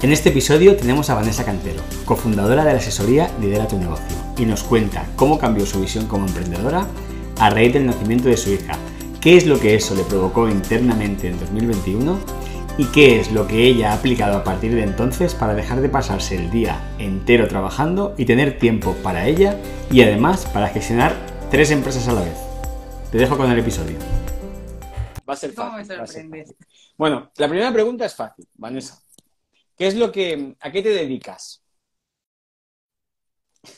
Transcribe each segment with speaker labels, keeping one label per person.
Speaker 1: En este episodio tenemos a Vanessa Cantero, cofundadora de la asesoría Lidera tu negocio, y nos cuenta cómo cambió su visión como emprendedora a raíz del nacimiento de su hija, qué es lo que eso le provocó internamente en 2021 y qué es lo que ella ha aplicado a partir de entonces para dejar de pasarse el día entero trabajando y tener tiempo para ella y además para gestionar tres empresas a la vez. Te dejo con el episodio.
Speaker 2: Va a ser fácil. Bueno, la primera pregunta es fácil, Vanessa. ¿Qué es lo que, a qué te dedicas?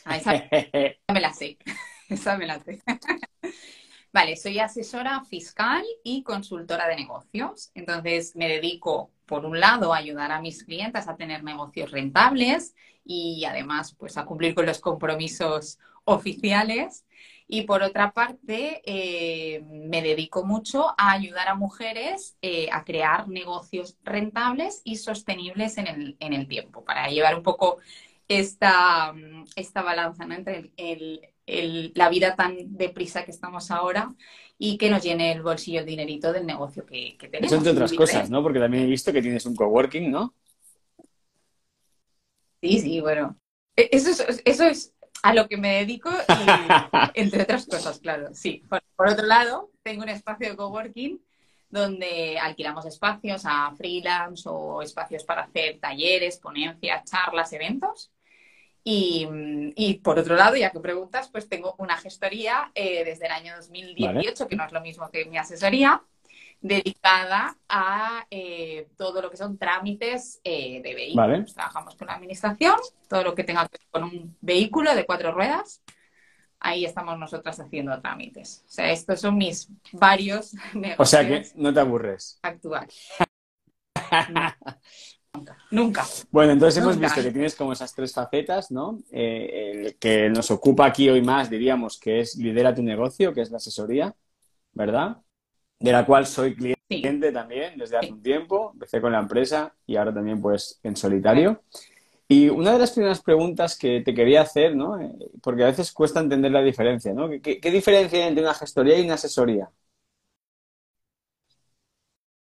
Speaker 3: Ah, esa, me la sé. Esa me la sé. Vale, soy asesora fiscal y consultora de negocios. Entonces, me dedico, por un lado, a ayudar a mis clientes a tener negocios rentables y además, pues, a cumplir con los compromisos oficiales. Y por otra parte, eh, me dedico mucho a ayudar a mujeres eh, a crear negocios rentables y sostenibles en el, en el tiempo, para llevar un poco esta, esta balanza entre la vida tan deprisa que estamos ahora y que nos llene el bolsillo de dinerito del negocio que, que tenemos.
Speaker 2: Eso entre otras cosas, ¿no? Porque también he visto que tienes un coworking, ¿no?
Speaker 3: Sí, sí, bueno. Eso es, eso es a lo que me dedico, entre otras cosas, claro. Sí. Por, otro lado, tengo un espacio de coworking donde alquilamos espacios a freelance o espacios para hacer talleres, ponencias, charlas, eventos. Y, por otro lado, ya que preguntas, pues tengo una gestoría eh, desde el año 2018, que no es lo mismo que mi asesoría, dedicada a eh, todo lo que son trámites eh, de vehículos. Trabajamos con la administración, todo lo que tenga que ver con un vehículo de cuatro ruedas. Ahí estamos nosotras haciendo trámites. O sea, estos son mis varios negocios.
Speaker 2: O sea que no te aburres.
Speaker 3: Actual. Nunca. Nunca.
Speaker 2: Bueno, entonces hemos visto que tienes como esas tres facetas, ¿no? Eh, el que nos ocupa aquí hoy más, diríamos, que es lidera tu negocio, que es la asesoría, ¿verdad? De la cual soy cliente también desde hace un tiempo. Empecé con la empresa y ahora también pues en solitario. Y una de las primeras preguntas que te quería hacer, ¿no? Eh, porque a veces cuesta entender la diferencia, ¿no? ¿Qué, diferencia hay entre una gestoría y una asesoría?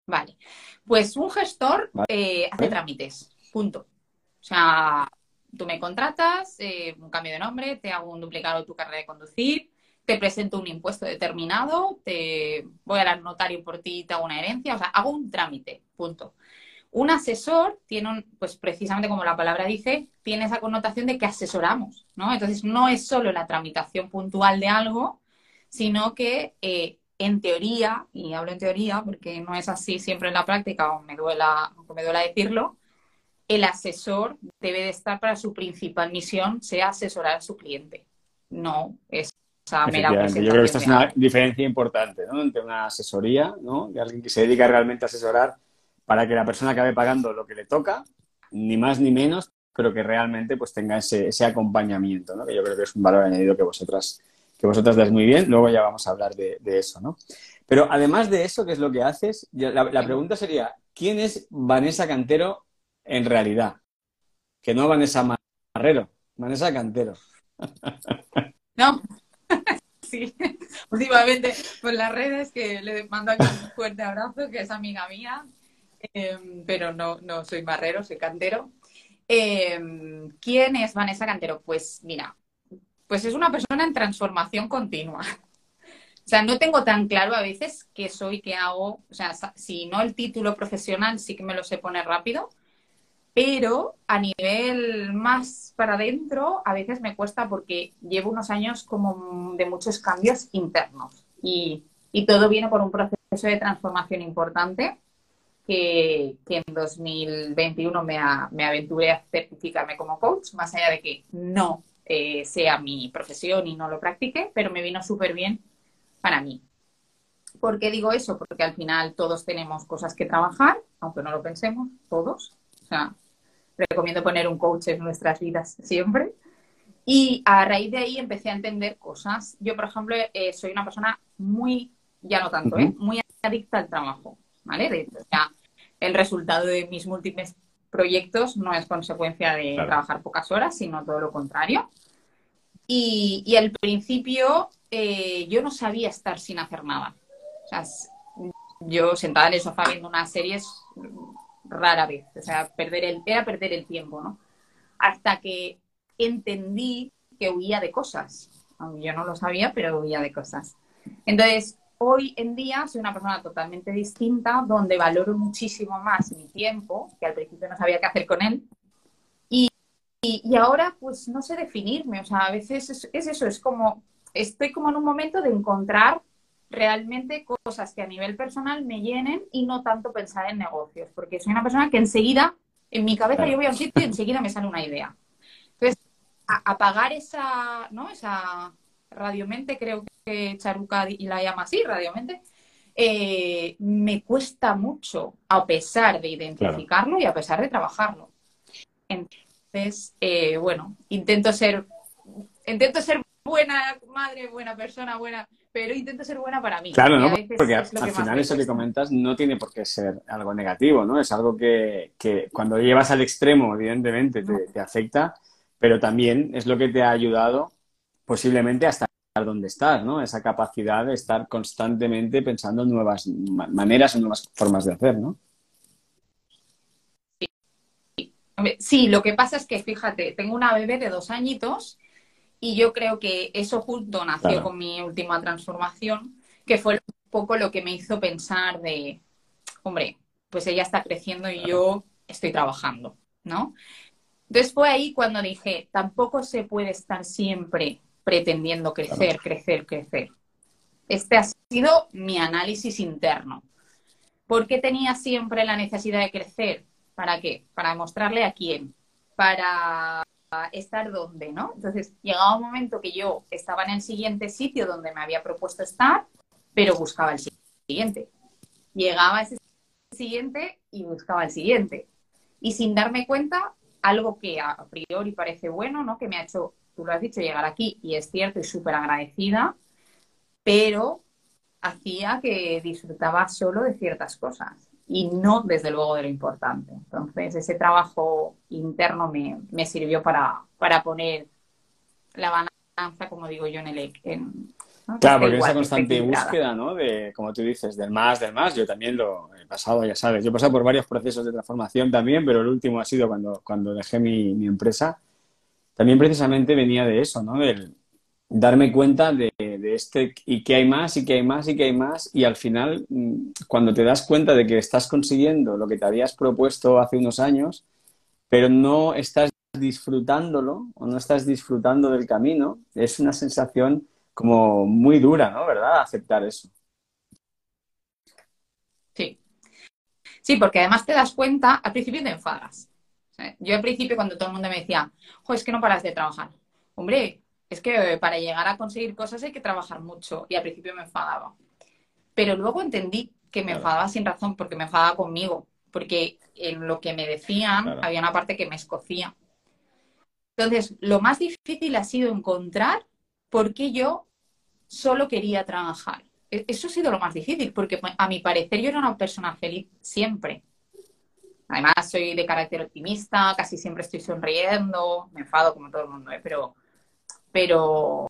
Speaker 3: Vale. Pues un gestor eh, hace trámites, punto. O sea, tú me contratas, eh, un cambio de nombre, te hago un duplicado de tu carrera de conducir, te presento un impuesto determinado, te voy al notario por ti y te hago una herencia, o sea, hago un trámite, punto. Un asesor tiene un, pues precisamente como la palabra dice, tiene esa connotación de que asesoramos, ¿no? Entonces no es solo la tramitación puntual de algo, sino que eh, en teoría, y hablo en teoría porque no es así siempre en la práctica, o me duela, me duela decirlo, el asesor debe de estar para su principal misión, sea asesorar a su cliente. No es
Speaker 2: yo creo que esta es una diferencia importante ¿no? entre una asesoría, ¿no? de alguien que se dedica realmente a asesorar para que la persona acabe pagando lo que le toca, ni más ni menos, pero que realmente pues tenga ese, ese acompañamiento, ¿no? que yo creo que es un valor añadido que vosotras, que vosotras das muy bien. Luego ya vamos a hablar de, eso. ¿no? Pero además de eso, ¿qué es lo que haces? La, la pregunta sería, ¿quién es Vanessa Cantero en realidad? Que no Vanessa Marrero, Vanessa Cantero.
Speaker 3: No, sí, últimamente por las redes que le mando aquí un fuerte abrazo, que es amiga mía, em, pero no, no soy marrero, soy cantero. Em, ¿Quién es Vanessa Cantero? Pues mira, pues es una persona en transformación continua. O sea, no tengo tan claro a veces qué soy, qué hago. O sea, si no el título profesional sí que me lo sé poner rápido, pero a nivel más para adentro a veces me cuesta porque llevo unos años como de muchos cambios internos y, todo viene por un proceso de transformación importante que, en 2021 me, me, aventuré a certificarme como coach, más allá de que no eh, sea mi profesión y no lo practique, pero me vino súper bien para mí. ¿Por qué digo eso? Porque al final todos tenemos cosas que trabajar, aunque no lo pensemos, todos. O sea, recomiendo poner un coach en nuestras vidas siempre. Y a raíz de ahí empecé a entender cosas. Yo, por ejemplo, eh, soy una persona muy, ya no tanto, ¿eh? muy adicta al trabajo, ¿vale? De, el resultado de mis múltiples proyectos no es consecuencia de trabajar pocas horas, sino todo lo contrario. Y, y al principio eh, yo no sabía estar sin hacer nada. O sea, yo sentada en el sofá viendo una serie rara vez. O sea, perder el, era perder el tiempo, ¿no? Hasta que entendí que huía de cosas. Yo no lo sabía, pero huía de cosas. Entonces, hoy en día soy una persona totalmente distinta, donde valoro muchísimo más mi tiempo, que al principio no sabía qué hacer con él. Y, y, ahora, pues no sé definirme. O sea, a veces es, es eso, es como, estoy como en un momento de encontrar realmente cosas que a nivel personal me llenen y no tanto pensar en negocios, porque soy una persona que enseguida, en mi cabeza yo voy a un sitio y enseguida me sale una idea. Entonces, apagar esa, ¿no? Esa radiomente, creo que Charuca y la llama así, radiomente, eh, me cuesta mucho, a pesar de identificarlo y a pesar de trabajarlo. Entonces, eh, bueno, intento ser, intento ser buena madre, buena persona, buena, pero intento ser buena para mí.
Speaker 2: Claro, ¿no? Porque al final eso que comentas no tiene por qué ser algo negativo, ¿no? Es algo que, cuando llevas al extremo, evidentemente, te, afecta, pero también es lo que te ha ayudado posiblemente a estar donde estás, ¿no? Esa capacidad de estar constantemente pensando en nuevas maneras, en nuevas formas de hacer, ¿no?
Speaker 3: Sí, lo que pasa es que, fíjate, tengo una bebé de dos añitos y yo creo que eso junto nació con mi última transformación, que fue un poco lo que me hizo pensar de, hombre, pues ella está creciendo y yo estoy trabajando, ¿no? Entonces fue ahí cuando dije, tampoco se puede estar siempre pretendiendo crecer, crecer, crecer. Este ha sido mi análisis interno. ¿Por qué tenía siempre la necesidad de crecer? ¿Para qué? Para mostrarle a quién. Para estar donde, ¿no? Entonces, llegaba un momento que yo estaba en el siguiente sitio donde me había propuesto estar, pero buscaba el siguiente. Llegaba a ese siguiente y buscaba el siguiente. Y sin darme cuenta, algo que a priori parece bueno, ¿no? Que me ha hecho, tú lo has dicho, llegar aquí, y es cierto, y súper agradecida, pero hacía que disfrutaba solo de ciertas cosas y no desde luego de lo importante. Entonces, ese trabajo interno me, me sirvió para, para, poner la balanza, como digo yo, en el... En,
Speaker 2: Claro, porque esa constante búsqueda, ¿no? De, como tú dices, del más, del más, yo también lo he pasado, ya sabes. Yo he pasado por varios procesos de transformación también, pero el último ha sido cuando, cuando dejé mi, mi empresa. También precisamente venía de eso, ¿no? Del, darme cuenta de, este y que hay más y que hay más y que hay más y al final mm, cuando te das cuenta de que estás consiguiendo lo que te habías propuesto hace unos años pero no estás disfrutándolo o no estás disfrutando del camino es una sensación como muy dura ¿no? ¿verdad? aceptar eso
Speaker 3: sí sí porque además te das cuenta al principio te enfadas yo al principio cuando todo el mundo me decía jo es que no paras de trabajar hombre es que para llegar a conseguir cosas hay que trabajar mucho y al principio me enfadaba. Pero luego entendí que me enfadaba sin razón porque me enfadaba conmigo, porque en lo que me decían había una parte que me escocía. Entonces, lo más difícil ha sido encontrar por qué yo solo quería trabajar. E-, eso ha sido lo más difícil, porque a mi parecer yo era una persona feliz siempre. Además, soy de carácter optimista, casi siempre estoy sonriendo, me enfado como todo el mundo, ¿eh? pero pero,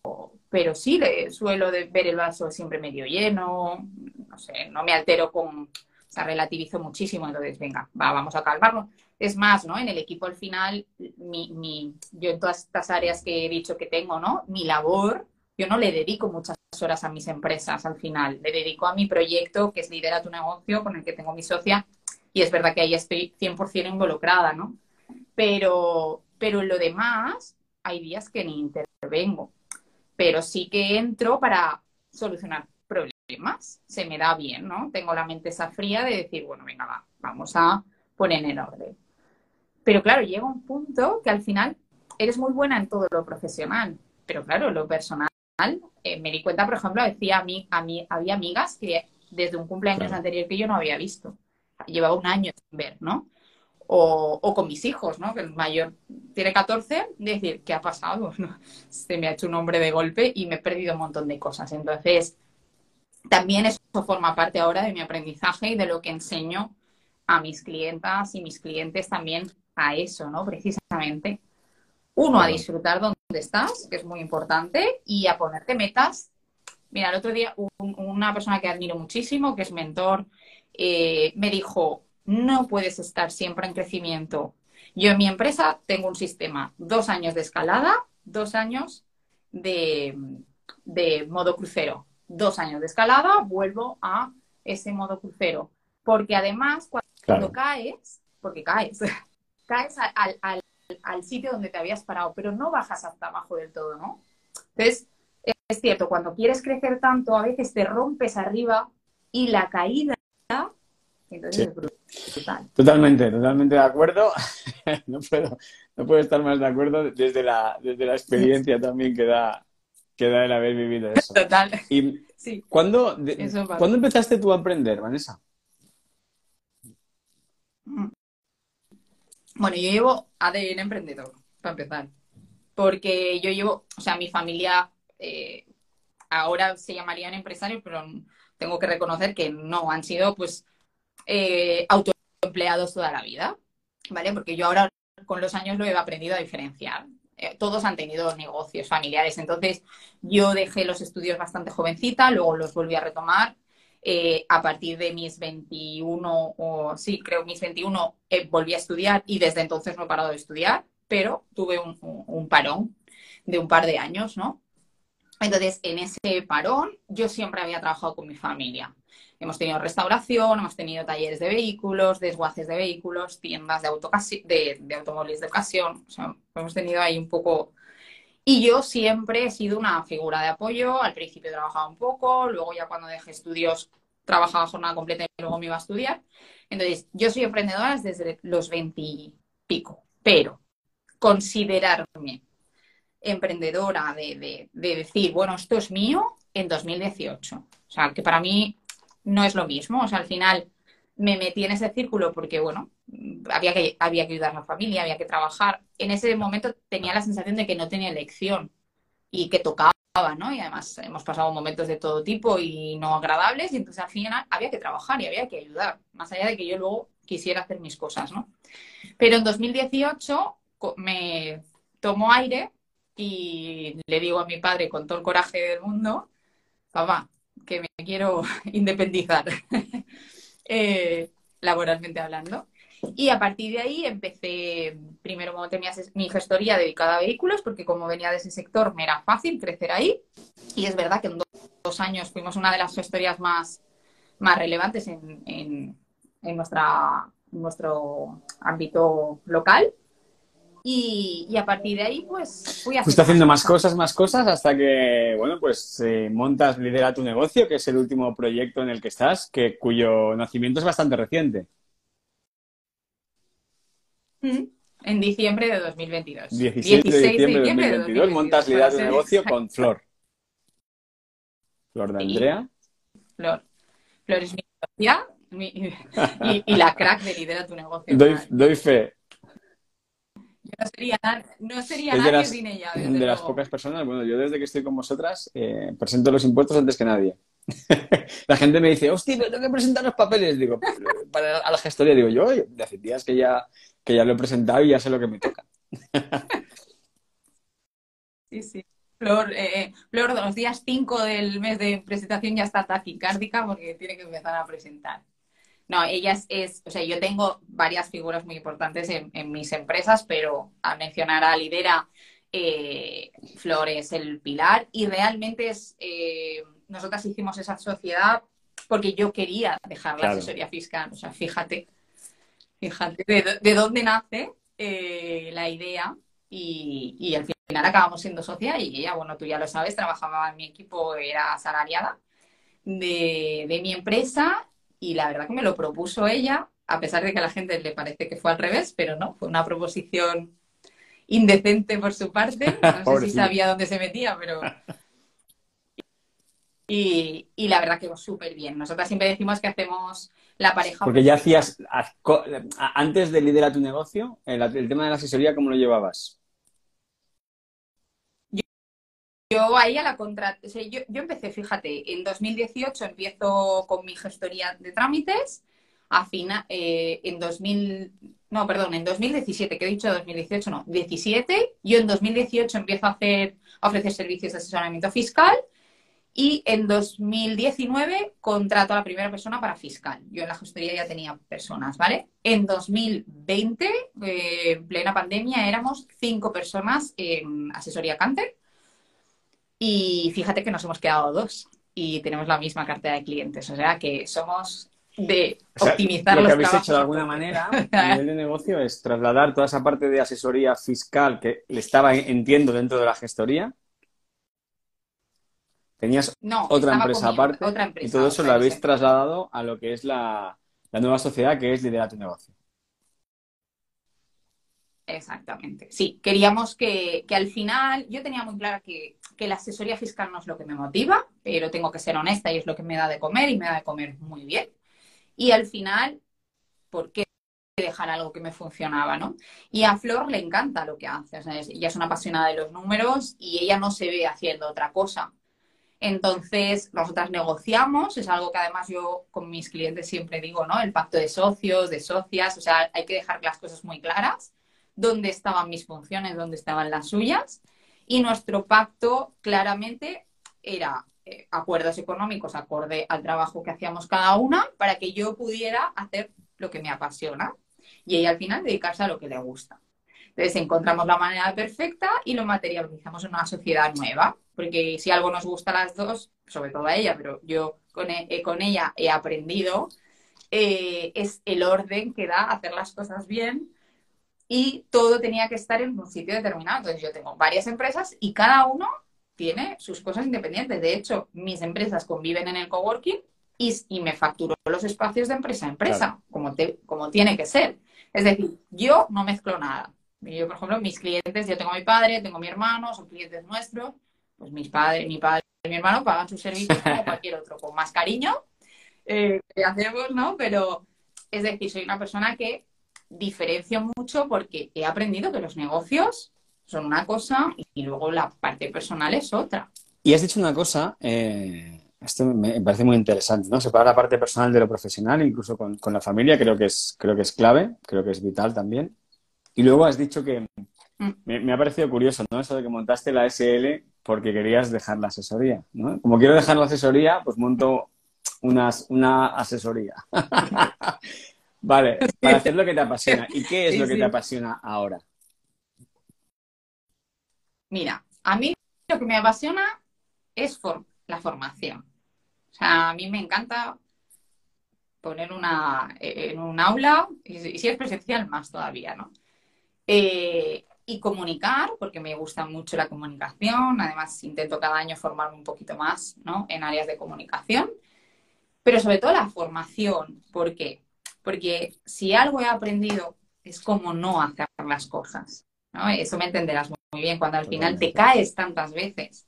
Speaker 3: pero sí le suelo de ver el vaso siempre medio lleno, no sé, no me altero con, o sea, relativizo muchísimo, entonces, venga, va, vamos a calmarnos. Es más, ¿no? En el equipo al final, mi, mi, yo en todas estas áreas que he dicho que tengo, ¿no? Mi labor, yo no le dedico muchas horas a mis empresas al final, le dedico a mi proyecto, que es Lidera tu negocio, con el que tengo mi socia, y es verdad que ahí estoy 100% involucrada, ¿no? Pero, pero en lo demás, hay días que ni intervengo, pero sí que entro para solucionar problemas. Se me da bien, ¿no? Tengo la mente esa fría de decir, bueno, venga, va, vamos a poner en orden. Pero claro, llega un punto que al final eres muy buena en todo lo profesional, pero claro, lo personal, eh, me di cuenta, por ejemplo, decía a mí, a mí, había amigas que desde un cumpleaños anterior que yo no había visto, llevaba un año sin ver, ¿no? O, con mis hijos, ¿no? Que el mayor tiene 14, decir, ¿qué ha pasado? Se me ha hecho un hombre de golpe y me he perdido un montón de cosas. Entonces, también eso forma parte ahora de mi aprendizaje y de lo que enseño a mis clientas y mis clientes también a eso, ¿no? Precisamente. Uno, a disfrutar donde estás, que es muy importante, y a ponerte metas. Mira, el otro día una persona que admiro muchísimo, que es mentor, eh, me dijo, no puedes estar siempre en crecimiento. Yo en mi empresa tengo un sistema, dos años de escalada, dos años de, modo crucero. Dos años de escalada, vuelvo a ese modo crucero. Porque además, cuando caes, porque caes, caes al, al, sitio donde te habías parado, pero no bajas hasta abajo del todo, ¿no? Entonces, es cierto, cuando quieres crecer tanto, a veces te rompes arriba y la caída
Speaker 2: Totalmente, totalmente de acuerdo. no, puedo, no puedo estar más de acuerdo desde la, desde la experiencia también que da, que da el haber vivido eso.
Speaker 3: Total.
Speaker 2: ¿Y sí. ¿cuándo, empezaste tú a aprender, Vanessa?
Speaker 3: Mm. Bueno, yo llevo ADN emprendedor, para empezar. Porque yo llevo, o sea, mi familia eh, ahora se llamarían empresarios, pero tengo que reconocer que no, han sido pues eh, autoempleados toda la vida, ¿vale? Porque yo ahora con los años lo he aprendido a diferenciar. Eh, todos han tenido negocios familiares, entonces yo dejé los estudios bastante jovencita, luego los volví a retomar. Eh, a partir de mis 21, o sí, creo mis 21, volví a estudiar y desde entonces no he parado de estudiar, pero tuve un, un parón de un par de años, ¿no? Entonces, en ese parón, yo siempre había trabajado con mi familia. Hemos tenido restauración, hemos tenido talleres de vehículos, desguaces de vehículos, tiendas de, de, automóviles de ocasión. O sea, hemos tenido ahí un poco... Y yo siempre he sido una figura de apoyo. Al principio trabajaba un poco, luego ya cuando dejé estudios trabajaba jornada completa y luego me iba a estudiar. Entonces, yo soy emprendedora desde los 20 y pico, pero considerarme emprendedora de, de, decir, bueno, esto es mío en 2018. O sea, que para mí no es lo mismo. O sea, al final me metí en ese círculo porque, bueno, había que, había que ayudar a la familia, había que trabajar. En ese momento tenía la sensación de que no tenía elección y que tocaba, ¿no? Y además hemos pasado momentos de todo tipo y no agradables y entonces al final había que trabajar y había que ayudar, más allá de que yo luego quisiera hacer mis cosas, ¿no? Pero en 2018 me tomó aire y le digo a mi padre con todo el coraje del mundo, papá, que me quiero independizar, eh, laboralmente hablando. Y a partir de ahí empecé, primero como tenía mi gestoría dedicada a vehículos, porque como venía de ese sector me era fácil crecer ahí. Y es verdad que en dos, años fuimos una de las gestorías más, más relevantes en, en, en nuestra, en nuestro ámbito local. Y, a partir de ahí, pues fui
Speaker 2: haciendo más cosas, más cosas, hasta que, bueno, pues eh, montas Lidera tu negocio, que es el último proyecto en el que estás, que, cuyo nacimiento es bastante reciente.
Speaker 3: En diciembre de 2022.
Speaker 2: 16 de diciembre, de 2022, montas Lidera tu negocio con Flor. Flor de Andrea.
Speaker 3: Flor. Flor es mi socia y, la crack de Lidera tu negocio.
Speaker 2: doy fe.
Speaker 3: No sería, no sería nadie sin ella.
Speaker 2: de las pocas personas, bueno, yo desde que estoy con vosotras eh, presento los impuestos antes que nadie. la gente me dice, hostia, tengo que presentar los papeles. Digo, para a la gestoría, digo yo, de hace días que ya, que ya lo he presentado y ya sé lo que me toca.
Speaker 3: sí, sí. Flor, eh, eh, Flor, los días 5 del mes de presentación ya está taquicárdica porque tiene que empezar a presentar. No, ella es, o sea, yo tengo varias figuras muy importantes en, mis empresas, pero al mencionar a Lidera, eh, Flor es el pilar y realmente es, eh, nosotras hicimos esa sociedad porque yo quería dejar la asesoría fiscal, o sea, fíjate, fíjate de, dónde nace eh, la idea y, y, al final acabamos siendo socia y ella, bueno, tú ya lo sabes, trabajaba en mi equipo, era asalariada de, de mi empresa y la verdad que me lo propuso ella, a pesar de que a la gente le parece que fue al revés, pero no, fue una proposición indecente por su parte. No sé si sabía dónde se metía, pero. Y, la verdad que súper bien. Nosotras siempre decimos que hacemos la pareja.
Speaker 2: Porque ya hacías, antes de liderar tu negocio, el, tema de la asesoría, ¿cómo lo llevabas?
Speaker 3: Yo ahí a la contra... yo, empecé, fíjate, en 2018 empiezo con mi gestoría de trámites, a fina, eh, en 2000, no, perdón, en 2017, que he dicho 2018, no, 17, yo en 2018 empiezo a hacer, a ofrecer servicios de asesoramiento fiscal y en 2019 contrato a la primera persona para fiscal. Yo en la gestoría ya tenía personas, ¿vale? En 2020, eh, en plena pandemia, éramos cinco personas en asesoría Canter. Y fíjate que nos hemos quedado dos y tenemos la misma cartera de clientes. O sea que somos de optimizar
Speaker 2: lo que habéis hecho de alguna manera a nivel de negocio es trasladar toda esa parte de asesoría fiscal que le estaba, entiendo, dentro de la gestoría Tenías otra empresa aparte y todo eso lo habéis trasladado a lo que es la, nueva sociedad que es liderar tu negocio.
Speaker 3: Exactamente. Sí, queríamos que, al final, yo tenía muy clara que, que, la asesoría fiscal no es lo que me motiva, pero tengo que ser honesta y es lo que me da de comer y me da de comer muy bien. Y al final, ¿por qué dejar algo que me funcionaba, ¿no? Y a Flor le encanta lo que hace. ella es una apasionada de los números y ella no se ve haciendo otra cosa. Entonces, nosotras negociamos, es algo que además yo con mis clientes siempre digo, ¿no? El pacto de socios, de socias, o sea, hay que dejar las cosas muy claras, dónde estaban mis funciones, dónde estaban las suyas. Y nuestro pacto claramente era eh, acuerdos económicos acorde al trabajo que hacíamos cada una para que yo pudiera hacer lo que me apasiona y ella al final dedicarse a lo que le gusta. Entonces encontramos la manera perfecta y lo materializamos en una sociedad nueva porque si algo nos gusta a las dos, sobre todo a ella, pero yo con, e, eh, ella he aprendido, eh, es el orden que da hacer las cosas bien y todo tenía que estar en un sitio determinado. Entonces yo tengo varias empresas y cada uno tiene sus cosas independientes. De hecho, mis empresas conviven en el coworking y, y me facturo los espacios de empresa a empresa, como, como tiene que ser. Es decir, yo no mezclo nada. Yo, por ejemplo, mis clientes, yo tengo a mi padre, tengo a mi hermano, son clientes nuestros, pues mis padres, mi padre y mi hermano pagan sus servicios como cualquier otro, con más cariño eh, que hacemos, ¿no? Pero es decir, soy una persona que diferencio mucho porque he aprendido que los negocios son una cosa y luego la parte personal es otra.
Speaker 2: Y has dicho una cosa, eh, esto me parece muy interesante, ¿no? Separar la parte personal de lo profesional, incluso con, con, la familia, creo que, es, creo que es clave, creo que es vital también. Y luego has dicho que mm. me, me, ha parecido curioso, ¿no? Eso de que montaste la SL porque querías dejar la asesoría. ¿no? Como quiero dejar la asesoría, pues monto unas, una asesoría. vale, para hacer lo que te apasiona. ¿Y qué es lo que te apasiona ahora?
Speaker 3: Mira, a mí lo que me apasiona es la formación. O sea, a mí me encanta poner una en un aula, y, si es presencial más todavía, ¿no? Eh, y comunicar, porque me gusta mucho la comunicación. Además, intento cada año formarme un poquito más ¿no? en áreas de comunicación. Pero sobre todo la formación. ¿Por qué? Porque si algo he aprendido es cómo no hacer las cosas. ¿no? Eso me entenderás muy bien cuando al final te caes tantas veces.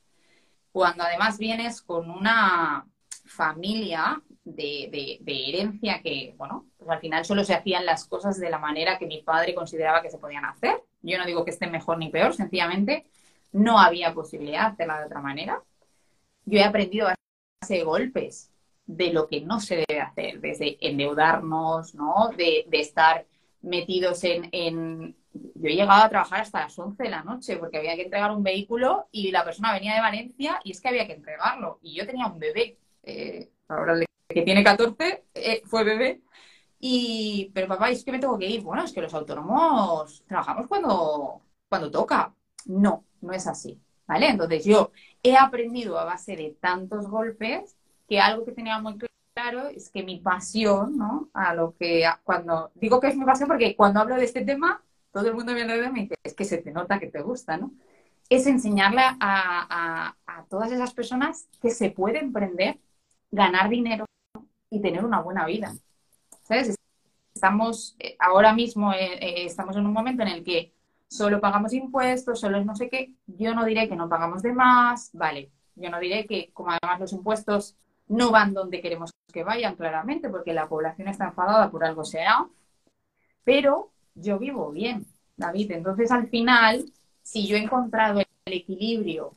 Speaker 3: Cuando además vienes con una familia de, de, herencia que, bueno, pues al final solo se hacían las cosas de la manera que mi padre consideraba que se podían hacer. Yo no digo que esté mejor ni peor, sencillamente no había posibilidad de hacerla de otra manera. Yo he aprendido a hacer golpes de lo que no se debe hacer, desde endeudarnos, ¿no? De, estar metidos en, en, Yo he llegado a trabajar hasta las 11 de la noche porque había que entregar un vehículo y la persona venía de Valencia y es que había que entregarlo. Y yo tenía un bebé, eh, ahora que tiene 14, eh, fue bebé, y, pero papá, es que me tengo que ir. Bueno, es que los autónomos trabajamos cuando, cuando toca. No, no es así. ¿Vale? Entonces yo he aprendido a base de tantos golpes que algo que tenía muy claro es que mi pasión, ¿no? A lo que cuando digo que es mi pasión porque cuando hablo de este tema, todo el mundo me lo me dice, es que se te nota que te gusta, ¿no? Es enseñarle a, todas esas personas que se puede emprender, ganar dinero y tener una buena vida. Estamos eh, ahora mismo, eh, eh, estamos en un momento en el que solo pagamos impuestos, solo es no sé qué. Yo no diré que no pagamos de más, vale. Yo no diré que, como además los impuestos no van donde queremos que vayan claramente, porque la población está enfadada por algo sea, pero yo vivo bien, David. Entonces, al final, si yo he encontrado el equilibrio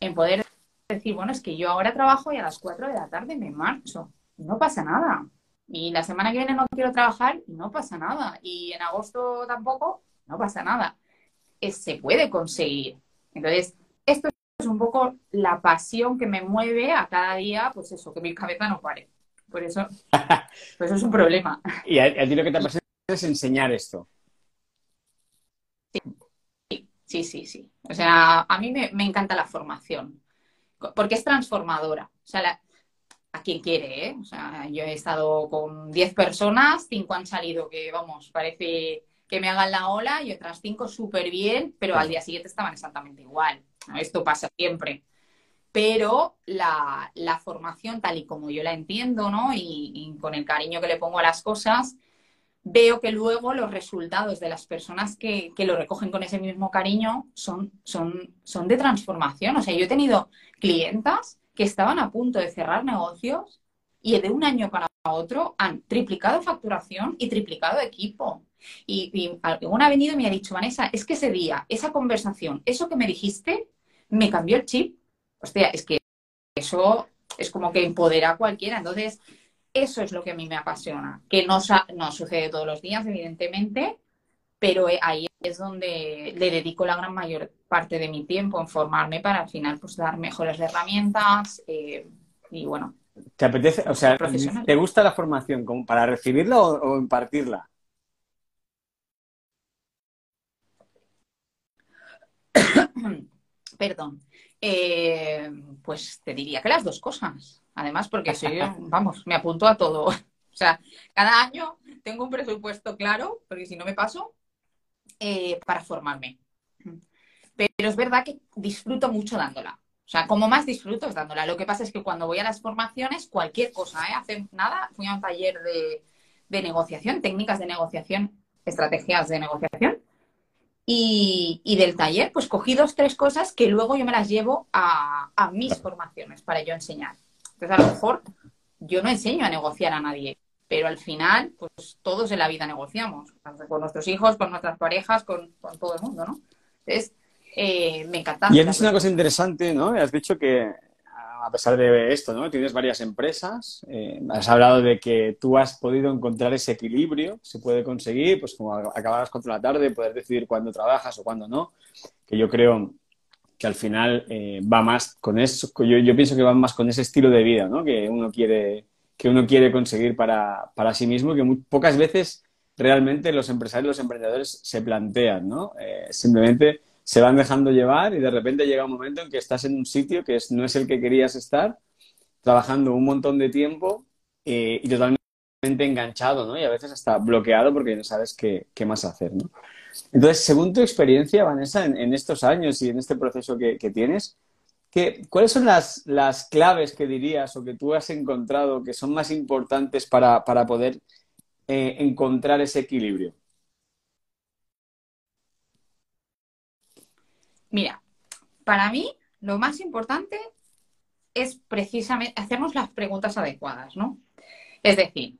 Speaker 3: en poder decir, bueno, es que yo ahora trabajo y a las 4 de la tarde me marcho, no pasa nada. Y la semana que viene no quiero trabajar y no pasa nada. Y en agosto tampoco, no pasa nada. se puede conseguir. Entonces, es un poco la pasión que me mueve a cada día, pues eso, que mi cabeza no pare. Por eso, por eso es un problema.
Speaker 2: Y a, ti lo que te apasiona es enseñar esto.
Speaker 3: Sí, sí, sí. O sea, a mí me, encanta la formación, porque es transformadora. O sea, a quien quiere, ¿eh? O sea, yo he estado con 10 personas, 5 han salido que, vamos, parece que me hagan la ola y otras 5 súper bien, pero al día siguiente estaban exactamente igual. Esto pasa siempre. Pero la, formación, tal y como yo la entiendo, ¿no? y con el cariño que le pongo a las cosas, veo que luego los resultados de las personas que, lo recogen con ese mismo cariño son, son, son de transformación. O sea, yo he tenido clientas que estaban a punto de cerrar negocios y de un año para otro han triplicado facturación y triplicado equipo. Y, y una ha venido y me ha dicho, Vanessa, es que ese día, esa conversación, eso que me dijiste, me cambió el chip. Hostia, es que eso es como que empodera a cualquiera. Entonces, eso es lo que a mí me apasiona, que no, no sucede todos los días, evidentemente, pero eh, ahí es donde le dedico la gran mayor parte de mi tiempo en formarme para al final pues dar mejores herramientas eh, y bueno.
Speaker 2: ¿Te apetece, o sea, te gusta la formación como para recibirla o, impartirla?
Speaker 3: Perdón. Eh, pues te diría que las dos cosas. Además, porque soy, vamos, me apunto a todo. O sea, cada año tengo un presupuesto claro, porque si no me paso, eh, para formarme. Pero es verdad que disfruto mucho dándola. O sea, como más disfruto es dándola. Lo que pasa es que cuando voy a las formaciones, cualquier cosa, ¿eh? Hace nada, fui a un taller de, negociación, técnicas de negociación, estrategias de negociación. Y, del taller, pues cogí dos, tres cosas que luego yo me las llevo a, a mis formaciones para yo enseñar. Entonces, a lo mejor yo no enseño a negociar a nadie, pero al final, pues todos en la vida negociamos, con nuestros hijos, con nuestras parejas, con, todo el mundo, ¿no? Entonces, eh, me encanta.
Speaker 2: Y es una cosa interesante, ¿no? Has dicho que a pesar de esto, ¿no? Tienes varias empresas, eh, has hablado de que tú has podido encontrar ese equilibrio, se puede conseguir, pues como cuatro de la tarde, poder decidir cuándo trabajas o cuándo no, que yo creo que al final eh, va más con eso, yo, yo, pienso que va más con ese estilo de vida, ¿no? Que uno quiere, que uno quiere conseguir para, para sí mismo, que muy, pocas veces realmente los empresarios, los emprendedores se plantean, ¿no? Eh, simplemente se van dejando llevar y de repente llega un momento en que estás en un sitio que no es el que querías estar, trabajando un montón de tiempo eh, y totalmente enganchado, ¿no? Y a veces hasta bloqueado porque no sabes qué, qué más hacer, ¿no? Entonces, según tu experiencia, Vanessa, en, estos años y en este proceso que, tienes, ¿cuáles son las, claves que dirías o que tú has encontrado que son más importantes para, poder eh, encontrar ese equilibrio?
Speaker 3: Mira, para mí lo más importante es precisamente hacernos las preguntas adecuadas, ¿no? Es decir,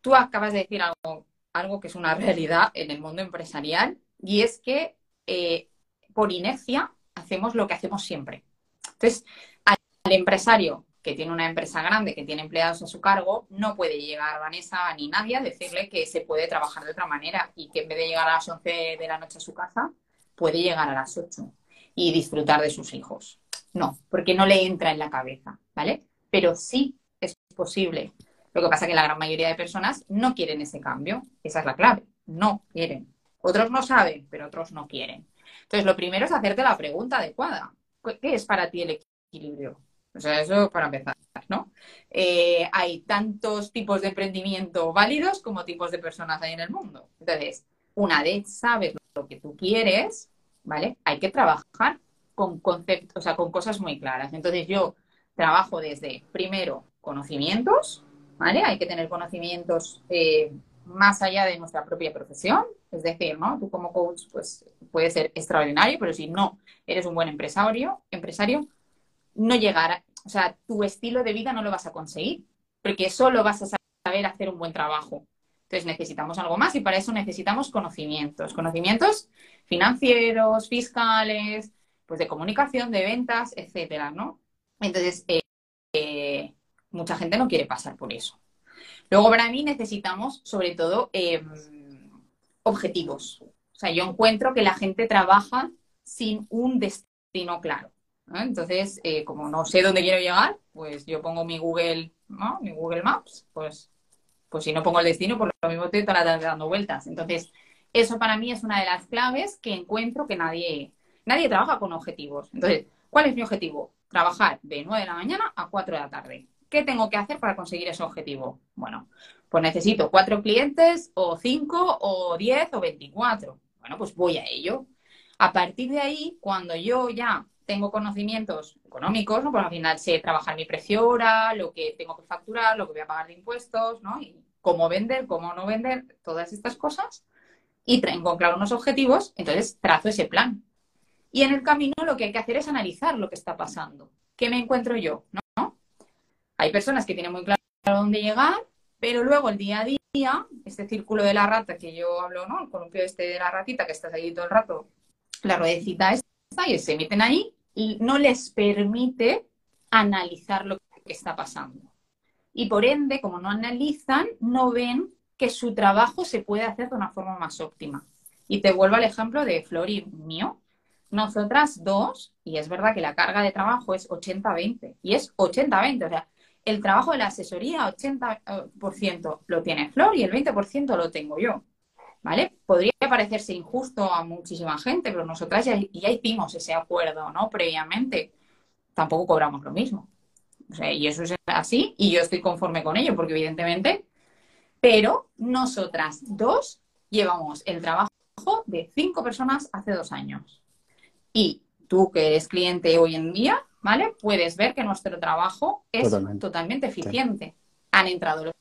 Speaker 3: tú acabas de decir algo algo que es una realidad en el mundo empresarial y es que eh, por inercia hacemos lo que hacemos siempre. Entonces, al, empresario que tiene una empresa grande, que tiene empleados a su cargo, no puede llegar Vanessa ni nadie a decirle que se puede trabajar de otra manera y que en vez de llegar a las 11 de la noche a su casa, puede llegar a las 8 y disfrutar de sus hijos. No, porque no le entra en la cabeza, ¿vale? Pero sí es posible lo que pasa es que la gran mayoría de personas no quieren ese cambio. Esa es la clave. No quieren. Otros no saben, pero otros no quieren. Entonces, lo primero es hacerte la pregunta adecuada. ¿Qué es para ti el equilibrio? O sea, eso para empezar, ¿no? Eh, hay tantos tipos de emprendimiento válidos como tipos de personas hay en el mundo. Entonces, una vez sabes lo que tú quieres, ¿vale? Hay que trabajar con conceptos, o sea, con cosas muy claras. Entonces, yo trabajo desde, primero, conocimientos, hay que tener conocimientos eh, más allá de nuestra propia profesión, es decir, ¿no? Tú como coach, pues puede ser extraordinario, pero si no eres un buen empresario, empresario, no llegar, o sea, tu estilo de vida no lo vas a conseguir, porque solo vas a saber hacer un buen trabajo. Entonces necesitamos algo más y para eso necesitamos conocimientos, conocimientos financieros, fiscales, pues de comunicación, de ventas, etcétera, ¿no? Entonces, eh, eh, mucha gente no quiere pasar por eso. Luego, para mí necesitamos, sobre todo, em, objetivos. O sea, yo encuentro que la gente trabaja sin un destino claro. Entonces, eh, como no sé dónde quiero llegar, pues yo pongo mi Google, ¿no? mi Google Maps, pues, pues si no pongo el destino, por lo mismo estoy toda la dando vueltas. Entonces, eso para mí es una de las claves que encuentro que nadie, nadie trabaja con objetivos. Entonces, ¿cuál es mi objetivo? Trabajar de 9 de la mañana a 4 de la tarde. ¿Qué tengo que hacer para conseguir ese objetivo? Bueno, pues necesito cuatro clientes o cinco o diez o veinticuatro. Bueno, pues voy a ello. A partir de ahí, cuando yo ya tengo conocimientos económicos, ¿no? Pues al final sé trabajar mi precio hora, lo que tengo que facturar, lo que voy a pagar de impuestos, ¿no? Y cómo vender, cómo no vender, todas estas cosas. Y tengo unos objetivos, entonces trazo ese plan. Y en el camino lo que hay que hacer es analizar lo que está pasando. ¿Qué me encuentro yo? ¿No? Hay personas que tienen muy claro dónde llegar, pero luego el día a día, este círculo de la rata que yo hablo, ¿no? El columpio este de la ratita que estás ahí todo el rato, la ruedecita esta, y se meten ahí y no les permite analizar lo que está pasando. Y por ende, como no analizan, no ven que su trabajo se puede hacer de una forma más óptima. Y te vuelvo al ejemplo de Flor y mío. Nosotras dos, y es verdad que la carga de trabajo es 80-20, y es 80-20, o sea, el trabajo de la asesoría 80% lo tiene Flor y el 20% lo tengo yo. ¿Vale? Podría parecerse injusto a muchísima gente, pero nosotras ya, hicimos ese acuerdo, ¿no? Previamente. Tampoco cobramos lo mismo. y eso es así, y yo estoy conforme con ello, porque evidentemente, pero nosotras dos llevamos el trabajo de cinco personas hace dos años. Y tú que eres cliente hoy en día, ¿vale? Puedes ver que nuestro trabajo es totalmente, eficiente. Han entrado los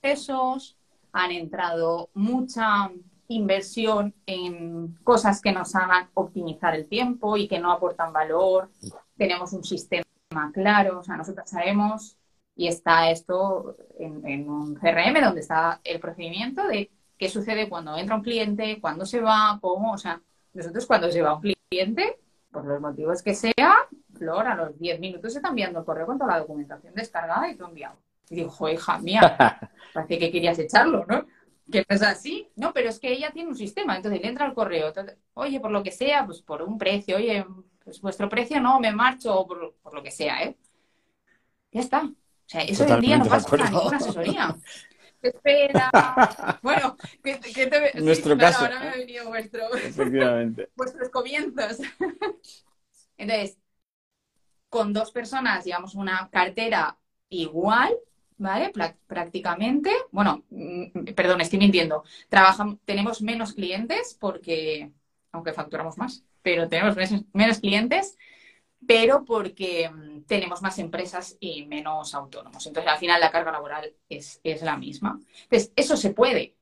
Speaker 3: procesos, han entrado mucha inversión en cosas que nos hagan optimizar el tiempo y que no aportan valor. Tenemos un sistema claro, o sea, nosotros sabemos y está esto en, un CRM donde está el procedimiento de qué sucede cuando entra un cliente, cuándo se va, cómo, o sea, nosotros cuando se va un cliente, por los motivos que sea, Flor, a los 10 minutos se está enviando el correo con toda la documentación descargada y todo enviado. Y digo, hija mía, parece que querías echarlo, ¿no? Que no es así, no, pero es que ella tiene un sistema, entonces le entra el correo, oye, por lo que sea, pues por un precio, oye, pues vuestro precio no, me marcho, por, por lo que sea, ¿eh? Ya está. O sea, eso hoy en día no pasa para ninguna asesoría. espera. bueno, que, te...
Speaker 2: Nuestro caso.
Speaker 3: Ahora me ha venido vuestro...
Speaker 2: Efectivamente.
Speaker 3: vuestros comienzos. Entonces, con dos personas llevamos una cartera igual, ¿vale? prácticamente. Bueno, mm, perdón, estoy mintiendo. Trabajamos, tenemos menos clientes porque, aunque facturamos más, pero tenemos menos clientes pero porque mm, tenemos más empresas y menos autónomos. Entonces, al final la carga laboral es, la misma. Entonces, eso se puede.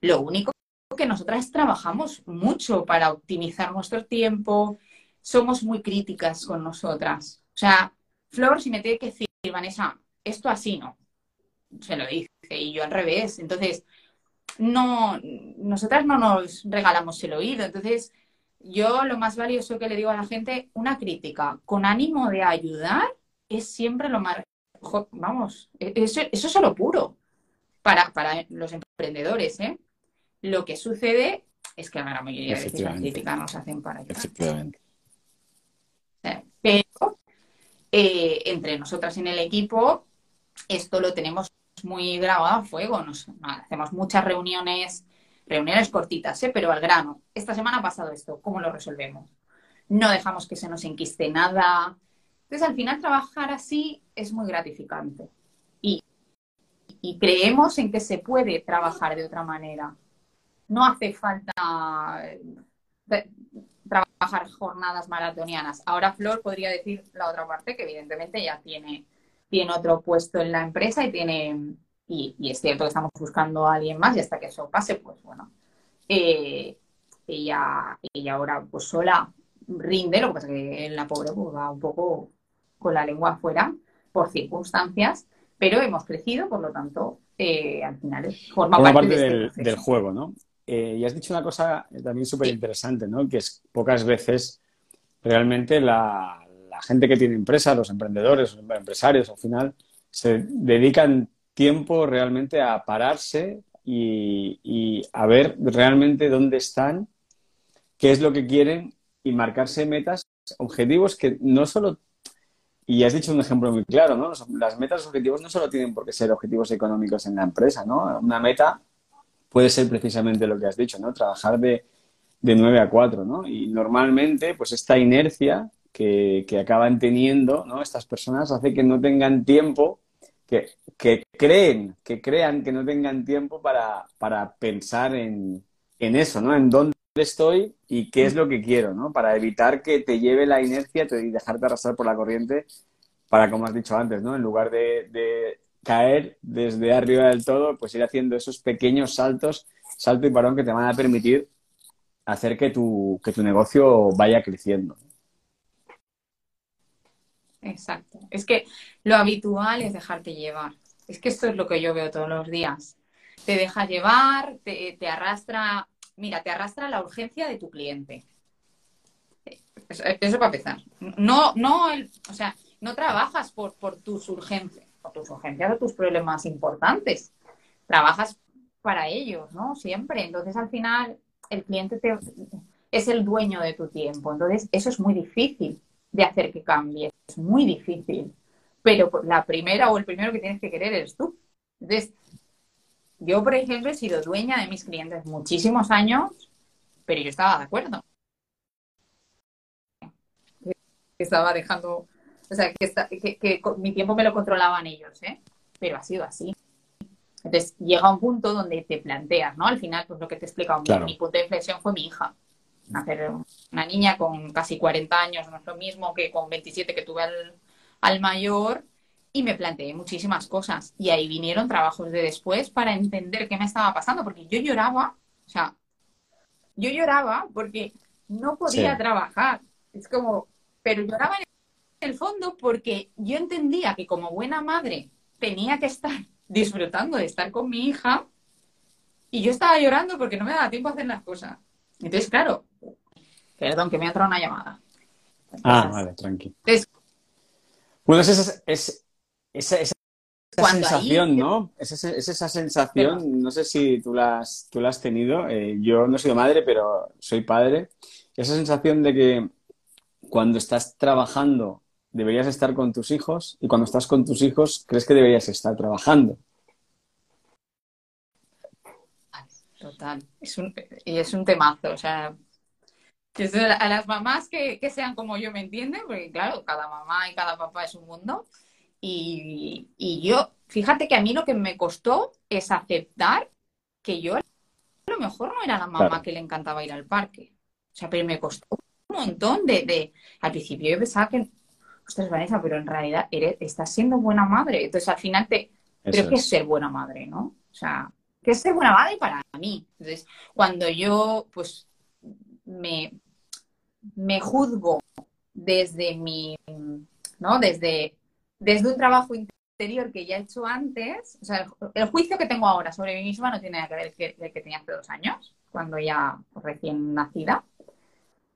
Speaker 3: Lo único que nosotras trabajamos mucho para optimizar nuestro tiempo, somos muy críticas con nosotras. O sea, Flor, si me tiene que decir, Vanessa, esto así no, se lo dice, y yo al revés. Entonces, no, nosotras no nos regalamos el oído. Entonces, yo lo más valioso que le digo a la gente, una crítica con ánimo de ayudar es siempre lo más... Vamos, e-, eso, eso es lo puro para, para los emprendedores. ¿eh? Lo que sucede es que la gran mayoría de veces las críticas nos hacen para ayudar.
Speaker 2: Efectivamente.
Speaker 3: Pero eh, entre nosotras en el equipo, esto lo tenemos muy grabado a fuego. Nos, hacemos muchas reuniones reuniones cortitas, ¿eh? pero al grano. Esta semana ha pasado esto, ¿cómo lo resolvemos? No dejamos que se nos enquiste nada. Entonces, al final, trabajar así es muy gratificante. Y, creemos en que se puede trabajar de otra manera. No hace falta eh, trabajar jornadas maratonianas. Ahora Flor podría decir la otra parte, que evidentemente ya tiene, tiene otro puesto en la empresa y tiene y, es cierto que estamos buscando a alguien más y hasta que eso pase, pues bueno, eh, ella, ella ahora pues sola rinde, lo que pasa que en la pobre pues, va un poco con la lengua afuera por circunstancias, pero hemos crecido, por lo tanto, eh, al final forma, parte,
Speaker 2: este del, juego, ¿no? Eh, y has dicho una cosa también súper interesante, ¿no? Que es pocas veces realmente la, gente que tiene empresas, los emprendedores, los empresarios, al final, se dedican tiempo realmente a pararse y, a ver realmente dónde están, qué es lo que quieren y marcarse metas, objetivos que no solo, y has dicho un ejemplo muy claro, ¿no? Las metas, objetivos no solo tienen por qué ser objetivos económicos en la empresa, ¿no? Una meta puede ser precisamente lo que has dicho, ¿no? Trabajar de, de 9 a 4, ¿no? Y normalmente, pues esta inercia que, que acaban teniendo, ¿no? Estas personas hace que no tengan tiempo que, creen, que crean que no tengan tiempo para, pensar en, eso, ¿no? En dónde estoy y qué es lo que quiero, ¿no? Para evitar que te lleve la inercia y dejarte arrastrar por la corriente para, como has dicho antes, ¿no? En lugar de, caer desde arriba del todo, pues ir haciendo esos pequeños saltos, salto y parón que te van a permitir hacer que tu, que tu negocio vaya creciendo.
Speaker 3: Exacto. Es que lo habitual es dejarte llevar. Es que esto es lo que yo veo todos los días. Te deja llevar, te, arrastra, mira, te arrastra la urgencia de tu cliente. Eso, para empezar. No, no, o sea, no trabajas por, por tus urgencias, por tus urgencias o tus problemas importantes. Trabajas para ellos, ¿no? Siempre. Entonces, al final, el cliente te, es el dueño de tu tiempo. Entonces, eso es muy difícil de hacer que cambie. Es muy difícil. Pero la primera o el primero que tienes que querer eres tú. Entonces, yo, por ejemplo, he sido dueña de mis clientes muchísimos años, pero yo estaba de acuerdo. Estaba dejando, o sea, que, mi tiempo me lo controlaban ellos, ¿eh? Pero ha sido así. Entonces, llega un punto donde te planteas, ¿no? Al final, pues lo que te he explicado, mi punto de inflexión fue mi hija hacer una niña con casi 40 años no es lo mismo que con 27 que tuve al, mayor y me planteé muchísimas cosas. Y ahí vinieron trabajos de después para entender qué me estaba pasando, porque yo lloraba, o sea, yo lloraba porque no podía trabajar. Es como, pero lloraba en el fondo porque yo entendía que como buena madre tenía que estar disfrutando de estar con mi hija y yo estaba llorando porque no me daba tiempo a hacer las cosas. Entonces, claro, perdón, que me ha entrado una llamada.
Speaker 2: ah, vale, tranqui. bueno, es esa, es, esa, sensación, ¿no? Es, esa sensación, no sé si tú la has, tú la has tenido, eh, yo no soy madre, pero soy padre, esa sensación de que cuando estás trabajando deberías estar con tus hijos y cuando estás con tus hijos crees que deberías estar trabajando.
Speaker 3: Total. Es un, y es un temazo. O sea, a las mamás que, sean como yo me entienden, porque claro, cada mamá y cada papá es un mundo. Y, yo, fíjate que a mí lo que me costó es aceptar que yo a lo mejor no era la mamá que le encantaba ir al parque. O sea, pero me costó un montón de, al principio yo pensaba que, ostras, Vanessa, pero en realidad eres, estás siendo buena madre. Entonces al final te, creo que es ser buena madre, ¿no? O sea, que es ser buena madre para mí. Entonces, cuando yo, pues, me, me juzgo desde mi, ¿no? Desde, desde un trabajo interior que ya he hecho antes, o sea, el, juicio que tengo ahora sobre mí misma no tiene nada que ver con el que, tenía hace dos años, cuando ya recién nacida,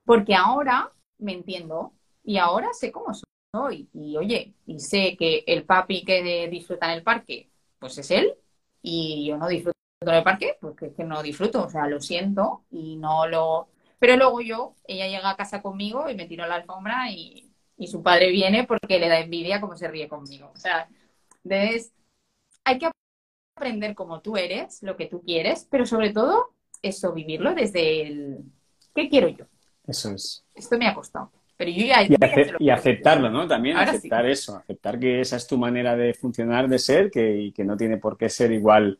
Speaker 3: porque ahora me entiendo y ahora sé cómo soy. Y oye, y sé que el papi que disfruta en el parque, pues es él, y yo no disfruto en el parque, porque es que no disfruto, o sea, lo siento y no lo... Pero luego yo, ella llega a casa conmigo y me tiro la alfombra y, su padre viene porque le da envidia como se ríe conmigo. O sea, entonces hay que aprender como tú eres, lo que tú quieres, pero sobre todo eso, vivirlo desde el ¿qué quiero yo?
Speaker 2: Eso es.
Speaker 3: Esto me ha costado. Pero yo ya,
Speaker 2: y, aceptarlo, ¿no? También aceptar eso, aceptar que esa es tu manera de funcionar, de ser, que, y que no tiene por qué ser igual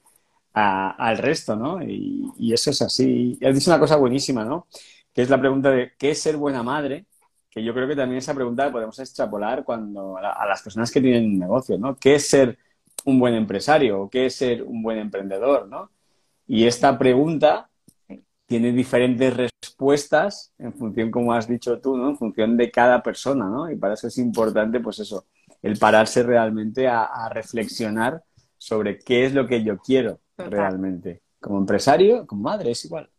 Speaker 2: al resto, ¿no? Y, eso es así. Y has dicho una cosa buenísima, ¿no? Que es la pregunta de ¿qué es ser buena madre? Que yo creo que también esa pregunta la podemos extrapolar cuando a, las personas que tienen un negocio, ¿no? ¿Qué es ser un buen empresario? ¿O qué es ser un buen emprendedor, ¿no? Y esta pregunta tiene diferentes respuestas en función, como has dicho tú, ¿no? En función de cada persona, ¿no? Y para eso es importante, pues eso, el pararse realmente a, reflexionar sobre qué es lo que yo quiero realmente. Como empresario, como madre, es igual.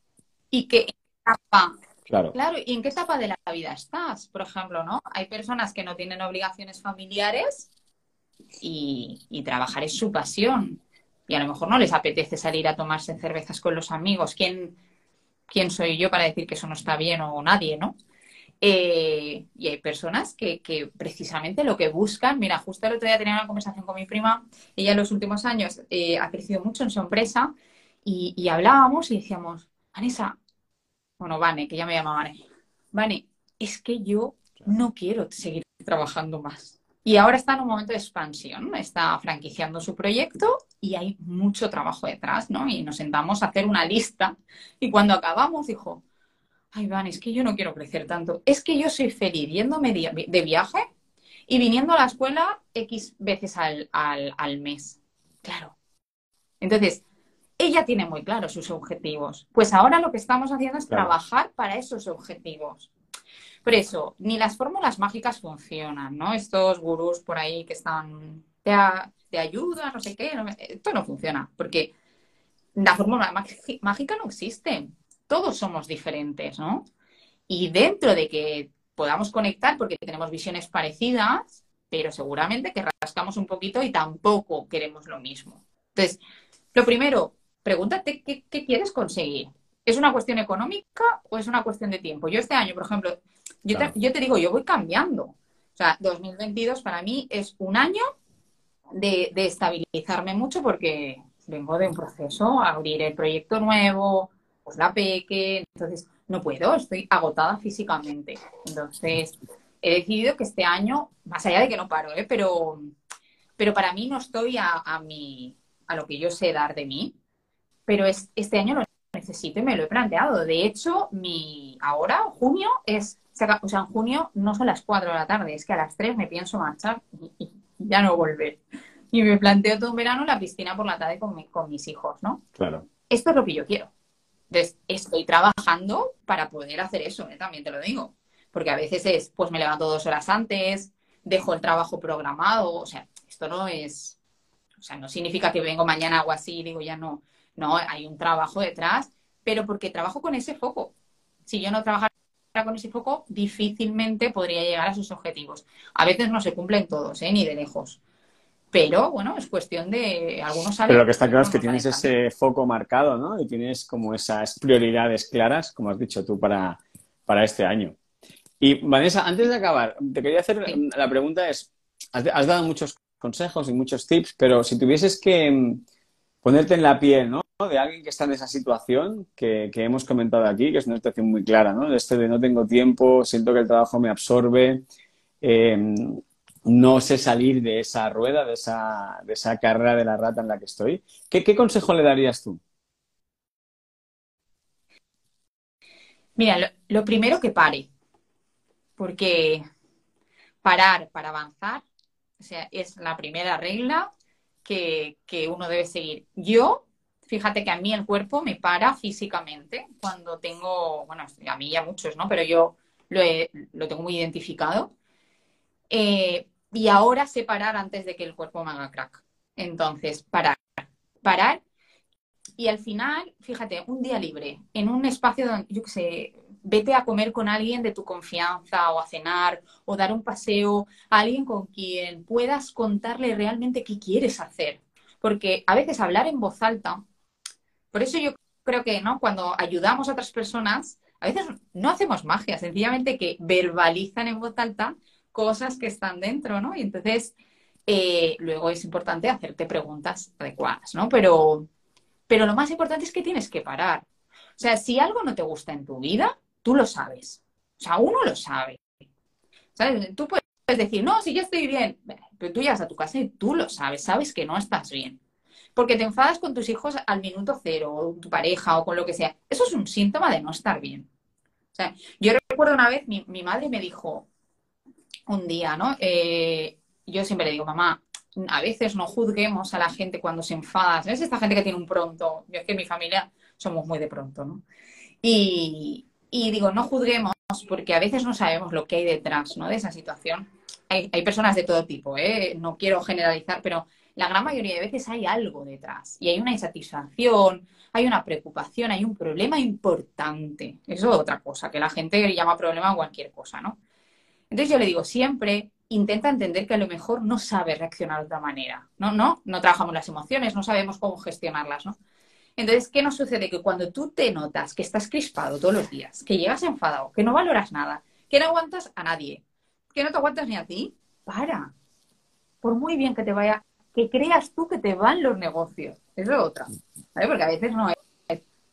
Speaker 3: Y qué etapa.
Speaker 2: Claro.
Speaker 3: Claro, y en qué etapa de la vida estás, por ejemplo, ¿no? Hay personas que no tienen obligaciones familiares y, y trabajar es su pasión. Y a lo mejor no les apetece salir a tomarse cervezas con los amigos. ¿Quién, quién soy yo para decir que eso no está bien o nadie, ¿no? Eh, y hay personas que, precisamente lo que buscan, mira, justo el otro día tenía una conversación con mi prima, ella en los últimos años eh, ha crecido mucho en su empresa y, hablábamos y decíamos, Vanessa, bueno, Vane, que ya me llama Vane, Vane, es que yo no quiero seguir trabajando más. Y ahora está en un momento de expansión, está franquiciando su proyecto y hay mucho trabajo detrás, ¿no? Y nos sentamos a hacer una lista y cuando acabamos dijo, ay, Van, es que yo no quiero crecer tanto. Es que yo soy feliz yéndome de viaje y viniendo a la escuela X veces al, al, mes. Claro. Entonces, ella tiene muy claro sus objetivos. Pues ahora lo que estamos haciendo es trabajar para esos objetivos. Por eso, ni las fórmulas mágicas funcionan, ¿no? Estos gurús por ahí que están de, ayuda, no sé qué, esto no funciona, porque la fórmula mágica no existe todos somos diferentes, ¿no? Y dentro de que podamos conectar porque tenemos visiones parecidas, pero seguramente que rascamos un poquito y tampoco queremos lo mismo. Entonces, lo primero, pregúntate qué, quieres conseguir. ¿Es una cuestión económica o es una cuestión de tiempo? Yo este año, por ejemplo, yo, te, digo, yo voy cambiando. O sea, 2022 para mí es un año de, de estabilizarme mucho porque vengo de un proceso, abrir el proyecto nuevo, pues la peque, entonces no puedo, estoy agotada físicamente. Entonces, he decidido que este año, más allá de que no paro, ¿eh? pero, pero para mí no estoy a, a, mi, a lo que yo sé dar de mí, pero es, este año lo necesito y me lo he planteado. De hecho, mi ahora, junio, es, o sea, en junio no son las 4 de la tarde, es que a las 3 me pienso marchar y, ya no volver. Y me planteo todo un verano la piscina por la tarde con, con mis hijos, ¿no?
Speaker 2: Claro.
Speaker 3: Esto es lo que yo quiero. Entonces, estoy trabajando para poder hacer eso, ¿eh? también te lo digo. Porque a veces es, pues me levanto dos horas antes, dejo el trabajo programado, o sea, esto no es, o sea, no significa que vengo mañana o así y digo ya no. No, hay un trabajo detrás, pero porque trabajo con ese foco. Si yo no trabajara con ese foco, difícilmente podría llegar a sus objetivos. A veces no se cumplen todos, ¿eh? ni de lejos. Pero bueno, es cuestión de algunos
Speaker 2: Pero lo que está claro es que tienes ese foco marcado, ¿no? Y tienes como esas prioridades claras, como has dicho tú, para, para este año. Y Vanessa, antes de acabar, te quería hacer la pregunta es, has, dado muchos consejos y muchos tips, pero si tuvieses que mm, ponerte en la piel, ¿no? De alguien que está en esa situación que, que hemos comentado aquí, que es una situación muy clara, ¿no? De este de no tengo tiempo, siento que el trabajo me absorbe, eh, no sé salir de esa rueda, de esa, de esa carrera de la rata en la que estoy. ¿Qué, consejo le darías tú?
Speaker 3: Mira, lo, primero que pare, porque parar para avanzar o sea, es la primera regla que, uno debe seguir. Yo, fíjate que a mí el cuerpo me para físicamente cuando tengo, bueno, a mí ya muchos, ¿no? Pero yo lo, lo tengo muy identificado. Eh, y ahora sé parar antes de que el cuerpo me haga crack. Entonces, parar, parar. Y al final, fíjate, un día libre, en un espacio donde, yo qué sé, vete a comer con alguien de tu confianza o a cenar o dar un paseo a alguien con quien puedas contarle realmente qué quieres hacer. Porque a veces hablar en voz alta, por eso yo creo que, ¿no? Cuando ayudamos a otras personas, a veces no hacemos magia, sencillamente que verbalizan en voz alta cosas que están dentro, ¿no? Y entonces, eh, luego es importante hacerte preguntas adecuadas, ¿no? Pero, pero lo más importante es que tienes que parar. O sea, si algo no te gusta en tu vida, tú lo sabes. O sea, uno lo sabe. ¿Sabes? Tú puedes decir, no, si ya estoy bien, pero tú llegas a tu casa y tú lo sabes, sabes que no estás bien. Porque te enfadas con tus hijos al minuto cero, o tu pareja, o con lo que sea. Eso es un síntoma de no estar bien. O sea, yo recuerdo una vez, mi, mi madre me dijo, un día, ¿no? Eh, yo siempre le digo, mamá, a veces no juzguemos a la gente cuando se enfada. ¿Ves esta gente que tiene un pronto? Yo es que mi familia somos muy de pronto, ¿no? Y, y digo, no juzguemos porque a veces no sabemos lo que hay detrás, ¿no? De esa situación. Hay, hay personas de todo tipo, ¿eh? No quiero generalizar, pero la gran mayoría de veces hay algo detrás y hay una insatisfacción, hay una preocupación, hay un problema importante. Eso es otra cosa, que la gente llama problema a cualquier cosa, ¿no? Entonces yo le digo, siempre intenta entender que a lo mejor no sabe reaccionar de otra manera. No, no, no trabajamos las emociones, no sabemos cómo gestionarlas, ¿no? Entonces, ¿qué nos sucede? Que cuando tú te notas que estás crispado todos los días, que llegas enfadado, que no valoras nada, que no aguantas a nadie, que no te aguantas ni a ti, para. Por muy bien que te vaya, que creas tú que te van los negocios. Es otra. ¿vale? Porque a veces no es.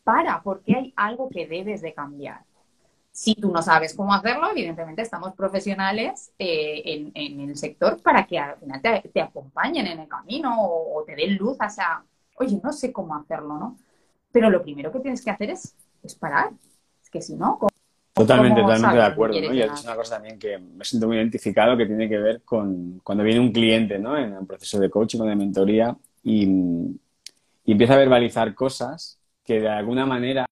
Speaker 3: Para, porque hay algo que debes de cambiar. Si tú no sabes cómo hacerlo, evidentemente estamos profesionales eh, en, el sector para que al final te, acompañen en el camino o, te den luz hacia, oye, no sé cómo hacerlo, ¿no? Pero lo primero que tienes que hacer es, es parar. Es que si no,
Speaker 2: Totalmente, totalmente de acuerdo, ¿no? Y es una cosa también que me siento muy identificado que tiene que ver con cuando viene un cliente, ¿no? En un proceso de coaching o de mentoría y, y empieza a verbalizar cosas que de alguna manera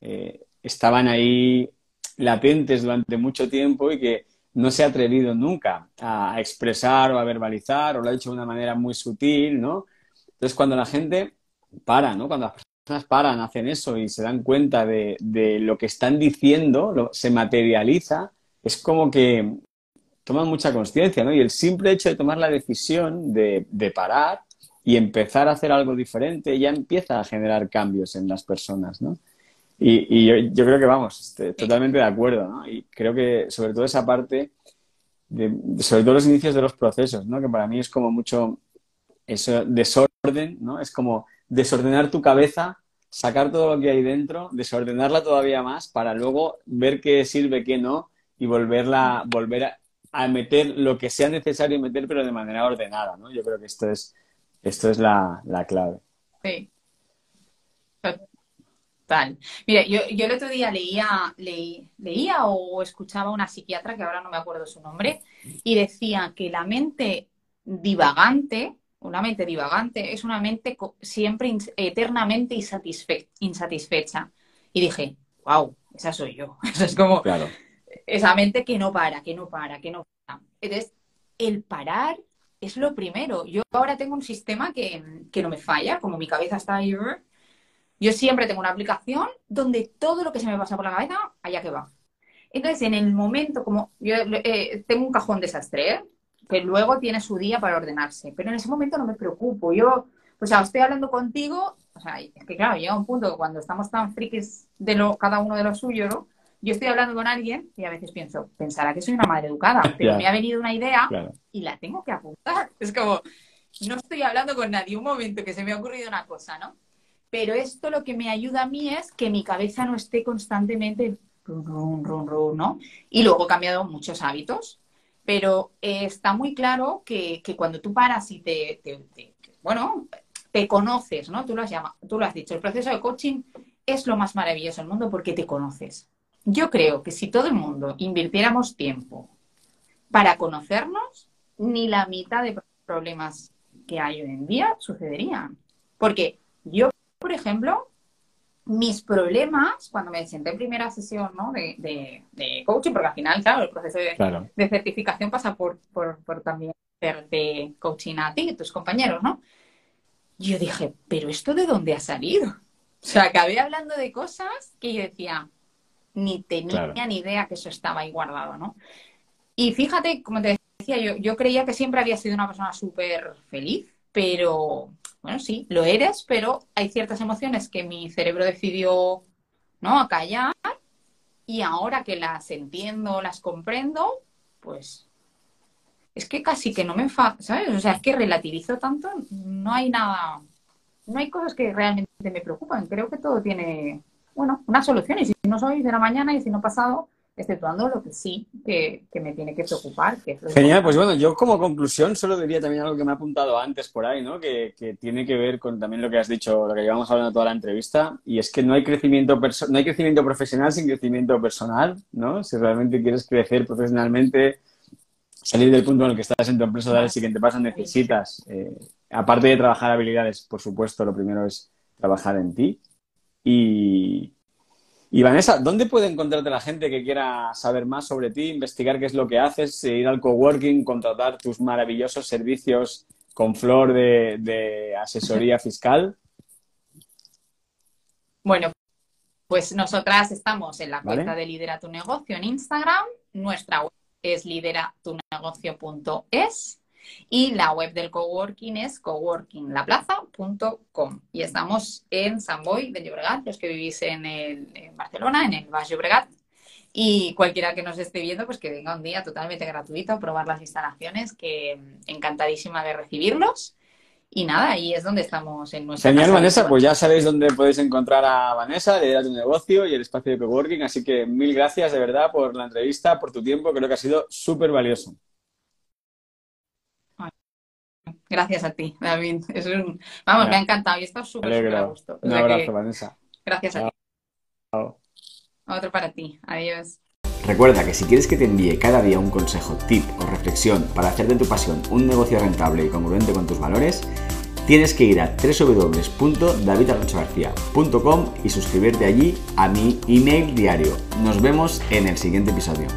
Speaker 2: eh, estaban ahí latentes durante mucho tiempo y que no se ha atrevido nunca a expresar o a verbalizar o lo ha hecho de una manera muy sutil, ¿no? Entonces, cuando la gente para, ¿no? Cuando las personas paran, hacen eso y se dan cuenta de, lo que están diciendo, se materializa, es como que toman mucha conciencia, ¿no? Y el simple hecho de tomar la decisión de, de parar y empezar a hacer algo diferente ya empieza a generar cambios en las personas, ¿no? Y, yo, creo que vamos, este, totalmente de acuerdo, ¿no? Y creo que sobre todo esa parte, de, sobre todo los inicios de los procesos, ¿no? Que para mí es como mucho eso, desorden, ¿no? Es como desordenar tu cabeza, sacar todo lo que hay dentro, desordenarla todavía más para luego ver qué sirve, qué no y volverla, volver a, meter lo que sea necesario meter, pero de manera ordenada, ¿no? Yo creo que esto es, esto es la, la clave.
Speaker 3: Sí. Tal. Mira, yo, yo el otro día leía, leía o escuchaba a una psiquiatra, que ahora no me acuerdo su nombre, y decía que la mente divagante, una mente divagante, es una mente siempre eternamente insatisfecha. Y dije, wow, esa soy yo. Eso es como
Speaker 2: claro.
Speaker 3: esa mente que no para, que no para, que no para. Entonces, el parar es lo primero. Yo ahora tengo un sistema que, que no me falla, como mi cabeza está ahí yo siempre tengo una aplicación donde todo lo que se me pasa por la cabeza, allá que va. Entonces, en el momento, como yo eh, tengo un cajón desastre, que luego tiene su día para ordenarse, pero en ese momento no me preocupo. Yo, o sea, estoy hablando contigo, o sea, es que claro, llega un punto que cuando estamos tan frikis de lo, cada uno de lo suyo, ¿no? Yo estoy hablando con alguien y a veces pienso, pensará que soy una madre educada, pero me ha venido una idea y la tengo que apuntar. Es como, no estoy hablando con nadie, un momento que se me ha ocurrido una cosa, ¿no? Pero esto lo que me ayuda a mí es que mi cabeza no esté constantemente ¿no? Y luego he cambiado muchos hábitos, pero eh, está muy claro que, cuando tú paras y te, bueno, te conoces, ¿no? Tú lo, has tú lo has dicho, el proceso de coaching es lo más maravilloso del mundo porque te conoces. Yo creo que si todo el mundo invirtiéramos tiempo para conocernos, ni la mitad de problemas que hay hoy en día sucederían. Porque yo por ejemplo, mis problemas cuando me senté en primera sesión ¿no? de, coaching, porque al final, claro, el proceso de, certificación pasa por, por, también hacerte coaching a ti y tus compañeros, ¿no? Yo dije, ¿pero esto de dónde ha salido? O sea, acabé hablando de cosas que yo decía, ni tenía ni idea que eso estaba ahí guardado, ¿no? Y fíjate, como te decía, yo, yo creía que siempre había sido una persona súper feliz, pero bueno, sí, lo eres, pero hay ciertas emociones que mi cerebro decidió no acallar y ahora que las entiendo, las comprendo, pues es que casi que no me fa ¿sabes? O sea, es que relativizo tanto, no hay nada, no hay cosas que realmente me preocupan. Creo que todo tiene, bueno, una solución y si no soy de la mañana y si no pasado, exceptuando lo que sí que, me tiene que preocupar. Que
Speaker 2: Genial, pues bueno, yo como conclusión solo diría también algo que me ha apuntado antes por ahí, ¿no? Que, tiene que ver con también lo que has dicho, lo que llevamos hablando toda la entrevista, y es que no hay crecimiento no hay crecimiento profesional sin crecimiento personal, ¿no? Si realmente quieres crecer profesionalmente, salir del punto en el que estás en tu empresa, dar el siguiente paso, necesitas, eh, aparte de trabajar habilidades, por supuesto, lo primero es trabajar en ti, Y, y Vanessa, ¿dónde puede encontrarte la gente que quiera saber más sobre ti, investigar qué es lo que haces, ir al coworking, contratar tus maravillosos servicios con Flor de, asesoría fiscal?
Speaker 3: Bueno, pues nosotras estamos en la cuenta de Lidera tu negocio en Instagram. Nuestra web es lideratunegocio.es y la web del coworking es coworkinglaplaza.com. Y estamos en San Boy de Llobregat, los que vivís en, en Barcelona, en el Baix Llobregat. Y cualquiera que nos esté viendo, pues que venga un día totalmente gratuito a probar las instalaciones, que encantadísima de recibirlos. Y nada, ahí es donde estamos en nuestra
Speaker 2: Señor Vanessa, pues ya sabéis dónde podéis encontrar a Vanessa, de tu negocio y el espacio de coworking. Así que mil gracias de verdad por la entrevista, por tu tiempo, creo que ha sido súper valioso.
Speaker 3: Gracias a ti, David. Vamos, me ha encantado y está súper, súper a gusto.
Speaker 2: Un abrazo, Vanessa.
Speaker 3: Gracias a ti. Otro para ti. Adiós.
Speaker 1: Recuerda que si quieres que te envíe cada día un consejo, tip o reflexión para hacer de tu pasión un negocio rentable y congruente con tus valores, tienes que ir a www.davidarrochagarcía.com y suscribirte allí a mi email diario. Nos vemos en el siguiente episodio.